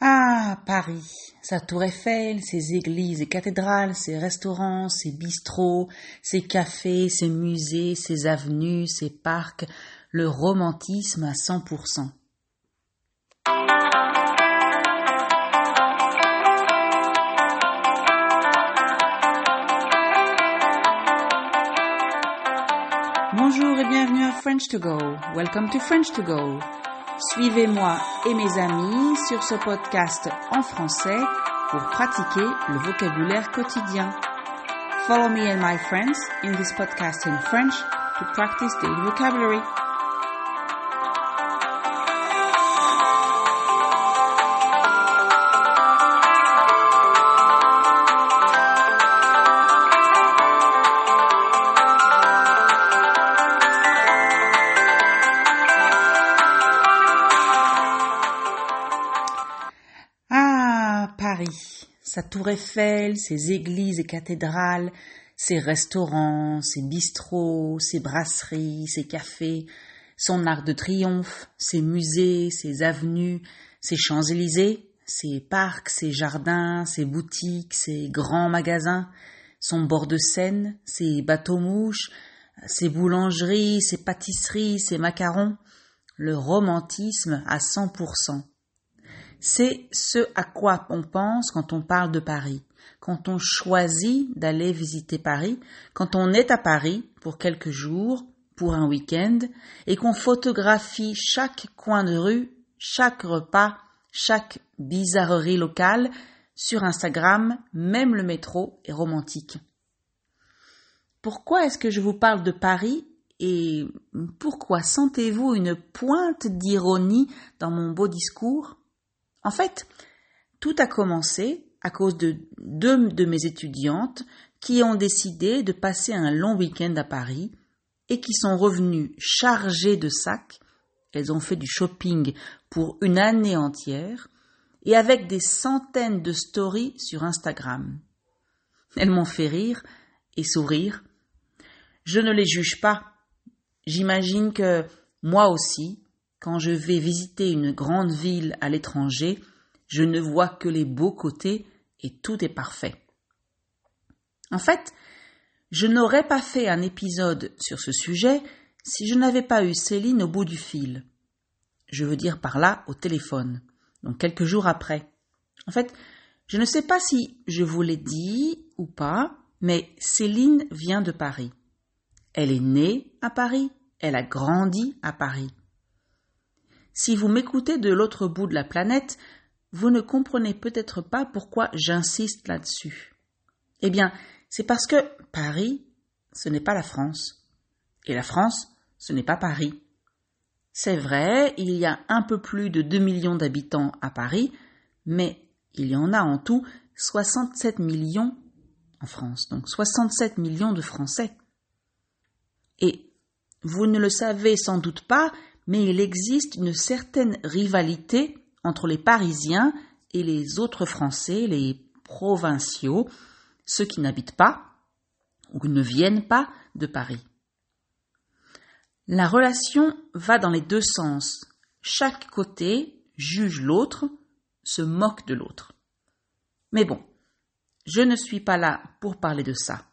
Ah, Paris, sa tour Eiffel, ses églises et cathédrales, ses restaurants, ses bistrots, ses cafés, ses musées, ses avenues, ses parcs, le romantisme à cent pour cent. Bonjour et bienvenue à French to Go. Welcome to French to Go. Suivez-moi et mes amis sur ce podcast en français pour pratiquer le vocabulaire quotidien. Follow me and my friends in this podcast in French to practice daily vocabulary. Sa tour Eiffel, ses églises et cathédrales, ses restaurants, ses bistrots, ses brasseries, ses cafés, son arc de triomphe, ses musées, ses avenues, ses Champs-Élysées, ses parcs, ses jardins, ses boutiques, ses grands magasins, son bord de Seine, ses bateaux-mouches, ses boulangeries, ses pâtisseries, ses macarons, le romantisme à cent pour cent. C'est ce à quoi on pense quand on parle de Paris, quand on choisit d'aller visiter Paris, quand on est à Paris pour quelques jours, pour un week-end, et qu'on photographie chaque coin de rue, chaque repas, chaque bizarrerie locale sur Instagram, même le métro est romantique. Pourquoi est-ce que je vous parle de Paris et pourquoi sentez-vous une pointe d'ironie dans mon beau discours? En fait, tout a commencé à cause de deux de mes étudiantes qui ont décidé de passer un long week-end à Paris et qui sont revenues chargées de sacs. Elles ont fait du shopping pour une année entière et avec des centaines de stories sur Instagram. Elles m'ont fait rire et sourire. Je ne les juge pas. J'imagine que moi aussi, quand je vais visiter une grande ville à l'étranger, je ne vois que les beaux côtés et tout est parfait. En fait, je n'aurais pas fait un épisode sur ce sujet si je n'avais pas eu Céline au bout du fil. Je veux dire par là au téléphone, donc quelques jours après. En fait, je ne sais pas si je vous l'ai dit ou pas, mais Céline vient de Paris. Elle est née à Paris, elle a grandi à Paris. Si vous m'écoutez de l'autre bout de la planète, vous ne comprenez peut-être pas pourquoi j'insiste là-dessus. Eh bien, c'est parce que Paris, ce n'est pas la France. Et la France, ce n'est pas Paris. C'est vrai, il y a un peu plus de 2 millions d'habitants à Paris, mais il y en a en tout 67 millions en France, donc 67 millions de Français. Et vous ne le savez sans doute pas, mais il existe une certaine rivalité entre les Parisiens et les autres Français, les provinciaux, ceux qui n'habitent pas ou ne viennent pas de Paris. La relation va dans les deux sens. Chaque côté juge l'autre, se moque de l'autre. Mais bon, je ne suis pas là pour parler de ça.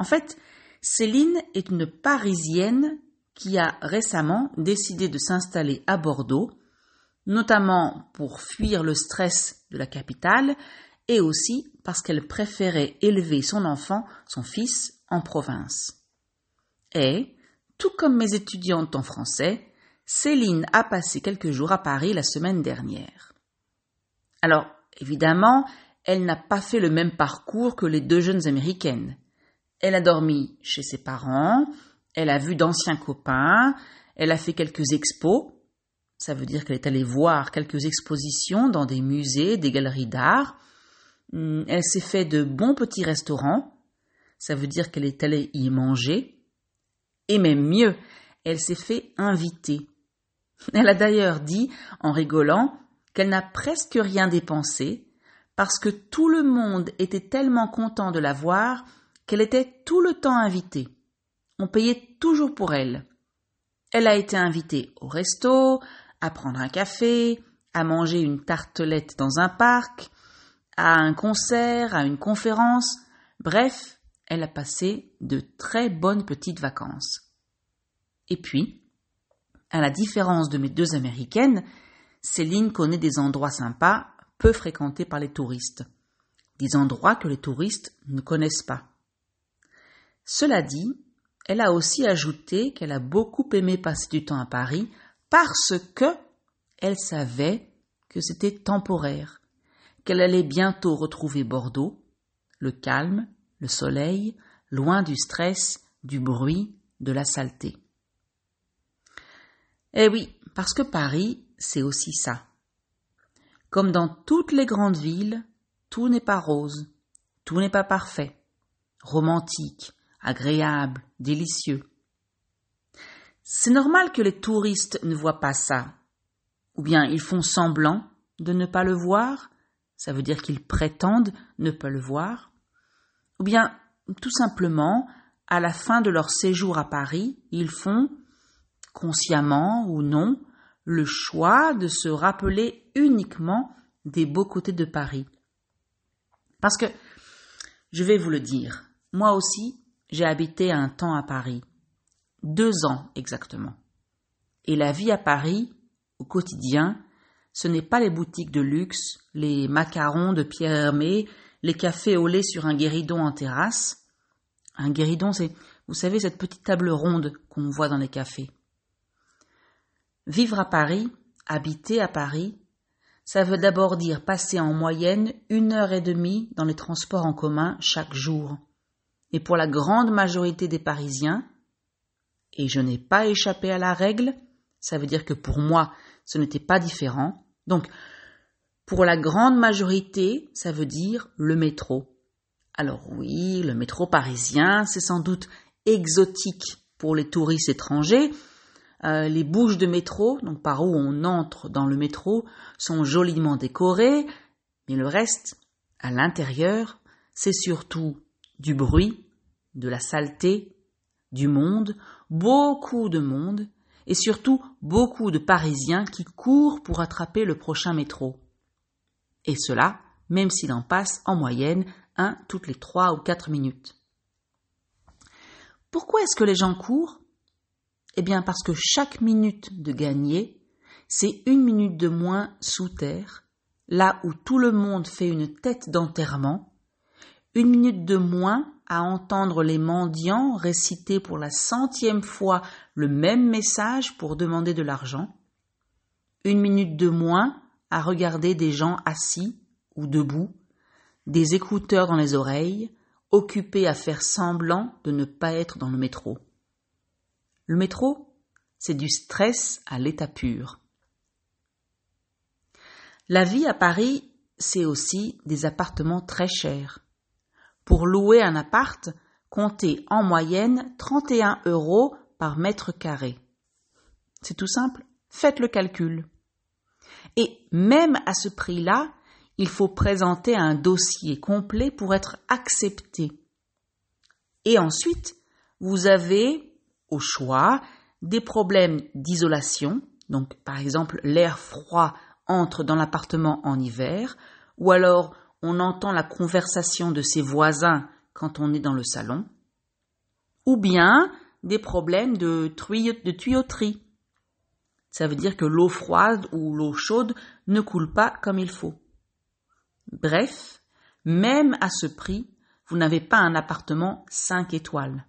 En fait, Céline est une Parisienne qui a récemment décidé de s'installer à Bordeaux, notamment pour fuir le stress de la capitale et aussi parce qu'elle préférait élever son enfant, son fils, en province. Et, tout comme mes étudiantes en français, Céline a passé quelques jours à Paris la semaine dernière. Alors, évidemment, elle n'a pas fait le même parcours que les deux jeunes américaines. Elle a dormi chez ses parents, elle a vu d'anciens copains, elle a fait quelques expos. Ça veut dire qu'elle est allée voir quelques expositions dans des musées, des galeries d'art. Hmm, elle s'est fait de bons petits restaurants. Ça veut dire qu'elle est allée y manger. Et même mieux, elle s'est fait inviter. Elle a d'ailleurs dit, en rigolant, qu'elle n'a presque rien dépensé, parce que tout le monde était tellement content de la voir qu'elle était tout le temps invitée on payait toujours pour elle. Elle a été invitée au resto, à prendre un café, à manger une tartelette dans un parc, à un concert, à une conférence, bref, elle a passé de très bonnes petites vacances. Et puis, à la différence de mes deux américaines, Céline connaît des endroits sympas, peu fréquentés par les touristes. Des endroits que les touristes ne connaissent pas. Cela dit, elle a aussi ajouté qu'elle a beaucoup aimé passer du temps à Paris parce que elle savait que c'était temporaire, qu'elle allait bientôt retrouver Bordeaux, le calme, le soleil, loin du stress, du bruit, de la saleté. Eh oui, parce que Paris, c'est aussi ça. Comme dans toutes les grandes villes, tout n'est pas rose, tout n'est pas parfait, romantique, agréable, délicieux. C'est normal que les touristes ne voient pas ça, ou bien ils font semblant de ne pas le voir, ça veut dire qu'ils prétendent ne pas le voir, ou bien tout simplement, à la fin de leur séjour à Paris, ils font consciemment ou non, le choix de se rappeler uniquement des beaux côtés de Paris. Parce que, je vais vous le dire, moi aussi, j'ai habité un temps à Paris. Deux ans exactement. Et la vie à Paris, au quotidien, ce n'est pas les boutiques de luxe, les macarons de Pierre Hermé, les cafés au lait sur un guéridon en terrasse. Un guéridon, c'est, vous savez, cette petite table ronde qu'on voit dans les cafés. Vivre à Paris, habiter à Paris, ça veut d'abord dire passer en moyenne une heure et demie dans les transports en commun chaque jour. Et pour la grande majorité des Parisiens, et je n'ai pas échappé à la règle, ça veut dire que pour moi, ce n'était pas différent. Donc, pour la grande majorité, ça veut dire le métro. Alors oui, le métro parisien, c'est sans doute exotique pour les touristes étrangers, euh, les bouches de métro, donc par où on entre dans le métro, sont joliment décorées, mais le reste, à l'intérieur, c'est surtout du bruit, de la saleté, du monde, beaucoup de monde, et surtout beaucoup de Parisiens qui courent pour attraper le prochain métro. Et cela, même s'il en passe en moyenne un toutes les trois ou quatre minutes. Pourquoi est-ce que les gens courent? Eh bien parce que chaque minute de gagner, c'est une minute de moins sous terre, là où tout le monde fait une tête d'enterrement, une minute de moins à entendre les mendiants réciter pour la centième fois le même message pour demander de l'argent, une minute de moins à regarder des gens assis ou debout, des écouteurs dans les oreilles, occupés à faire semblant de ne pas être dans le métro. Le métro, c'est du stress à l'état pur. La vie à Paris, c'est aussi des appartements très chers. Pour louer un appart, comptez en moyenne 31 euros par mètre carré. C'est tout simple, faites le calcul. Et même à ce prix-là, il faut présenter un dossier complet pour être accepté. Et ensuite, vous avez au choix des problèmes d'isolation, donc par exemple l'air froid entre dans l'appartement en hiver, ou alors on entend la conversation de ses voisins quand on est dans le salon, ou bien des problèmes de, tuyauterie. Ça veut dire que l'eau froide ou l'eau chaude ne coule pas comme il faut. Bref, même à ce prix, vous n'avez pas un appartement 5 étoiles.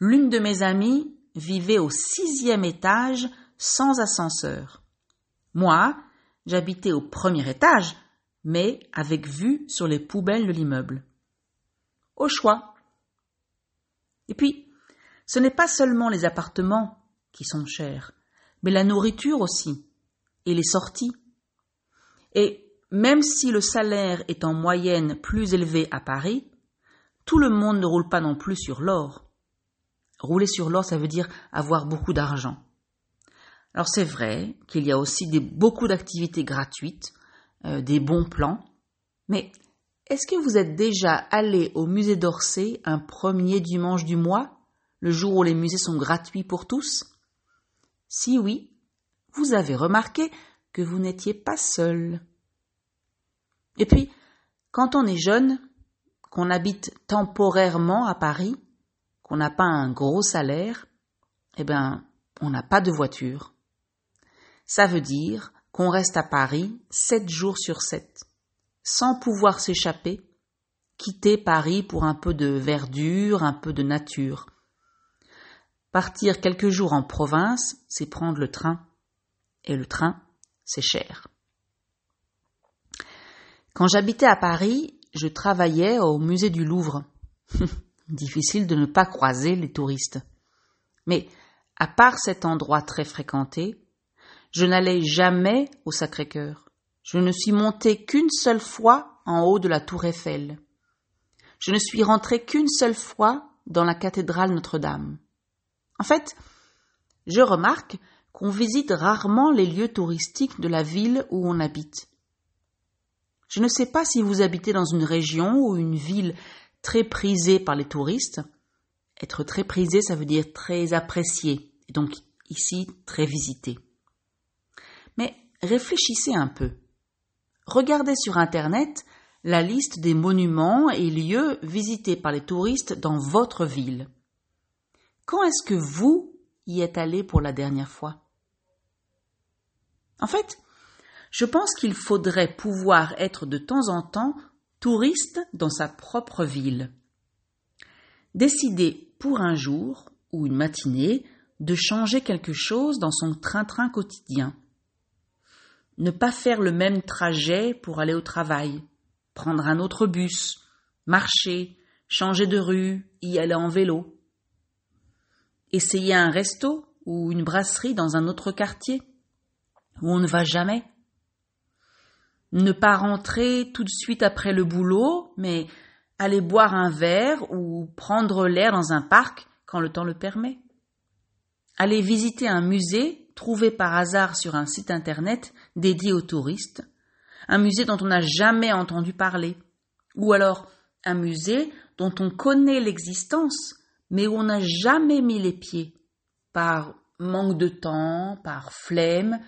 L'une de mes amies vivait au sixième étage sans ascenseur. Moi, j'habitais au premier étage, mais avec vue sur les poubelles de l'immeuble. Au choix. Et puis, ce n'est pas seulement les appartements qui sont chers, mais la nourriture aussi, et les sorties. Et même si le salaire est en moyenne plus élevé à Paris, tout le monde ne roule pas non plus sur l'or. Rouler sur l'or, ça veut dire avoir beaucoup d'argent. Alors c'est vrai qu'il y a aussi beaucoup d'activités gratuites, euh, des bons plans, mais est-ce que vous êtes déjà allé au musée d'Orsay un premier dimanche du mois, le jour où les musées sont gratuits pour tous? Si oui, vous avez remarqué que vous n'étiez pas seul. Et puis, quand on est jeune, qu'on habite temporairement à Paris, qu'on n'a pas un gros salaire, eh ben, on n'a pas de voiture. Ça veut dire qu'on reste à Paris sept jours sur sept, sans pouvoir s'échapper, quitter Paris pour un peu de verdure, un peu de nature. Partir quelques jours en province, c'est prendre le train. Et le train, c'est cher. Quand j'habitais à Paris, je travaillais au musée du Louvre. Difficile de ne pas croiser les touristes. Mais à part cet endroit très fréquenté, je n'allais jamais au Sacré-Cœur. Je ne suis monté qu'une seule fois en haut de la tour Eiffel. Je ne suis rentré qu'une seule fois dans la cathédrale Notre-Dame. En fait, je remarque qu'on visite rarement les lieux touristiques de la ville où on habite. Je ne sais pas si vous habitez dans une région ou une ville très prisée par les touristes. Être très prisé, ça veut dire très apprécié, et donc ici très visité. Mais réfléchissez un peu. Regardez sur Internet la liste des monuments et lieux visités par les touristes dans votre ville. Quand est-ce que vous y êtes allé pour la dernière fois? En fait, je pense qu'il faudrait pouvoir être de temps en temps touriste dans sa propre ville. Décider pour un jour ou une matinée de changer quelque chose dans son train-train quotidien. Ne pas faire le même trajet pour aller au travail, prendre un autre bus, marcher, changer de rue, y aller en vélo. Essayer un resto ou une brasserie dans un autre quartier où on ne va jamais ne pas rentrer tout de suite après le boulot, mais aller boire un verre ou prendre l'air dans un parc quand le temps le permet. Aller visiter un musée trouvé par hasard sur un site internet dédié aux touristes, un musée dont on n'a jamais entendu parler, ou alors un musée dont on connaît l'existence, mais où on n'a jamais mis les pieds, par manque de temps, par flemme,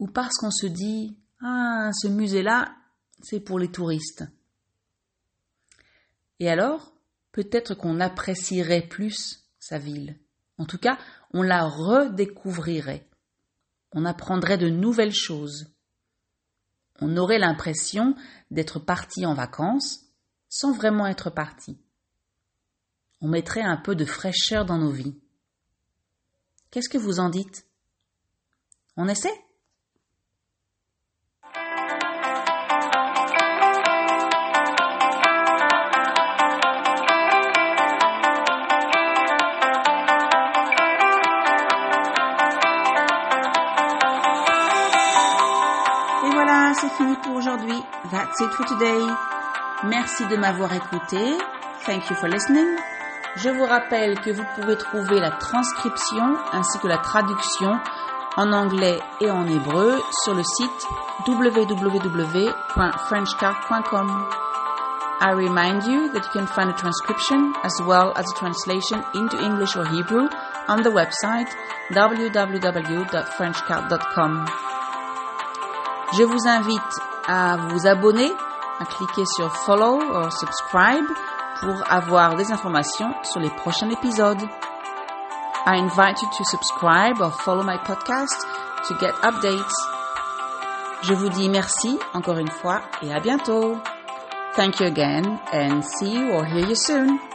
ou parce qu'on se dit ah, ce musée-là, c'est pour les touristes. Et alors, peut-être qu'on apprécierait plus sa ville. En tout cas, on la redécouvrirait. On apprendrait de nouvelles choses. On aurait l'impression d'être parti en vacances sans vraiment être parti. On mettrait un peu de fraîcheur dans nos vies. Qu'est-ce que vous en dites? On essaie? C'est fini pour aujourd'hui. That's it for today. Merci de m'avoir écouté. Thank you for listening. Je vous rappelle que vous pouvez trouver la transcription ainsi que la traduction en anglais et en hébreu sur le site www.frenchcard.com. I remind you that you can find a transcription as well as a translation into English or Hebrew on the website www.frenchcard.com. Je vous invite à vous abonner, à cliquer sur follow ou subscribe pour avoir des informations sur les prochains épisodes. I invite you to subscribe or follow my podcast to get updates. Je vous dis merci encore une fois et à bientôt. Thank you again and see you or hear you soon.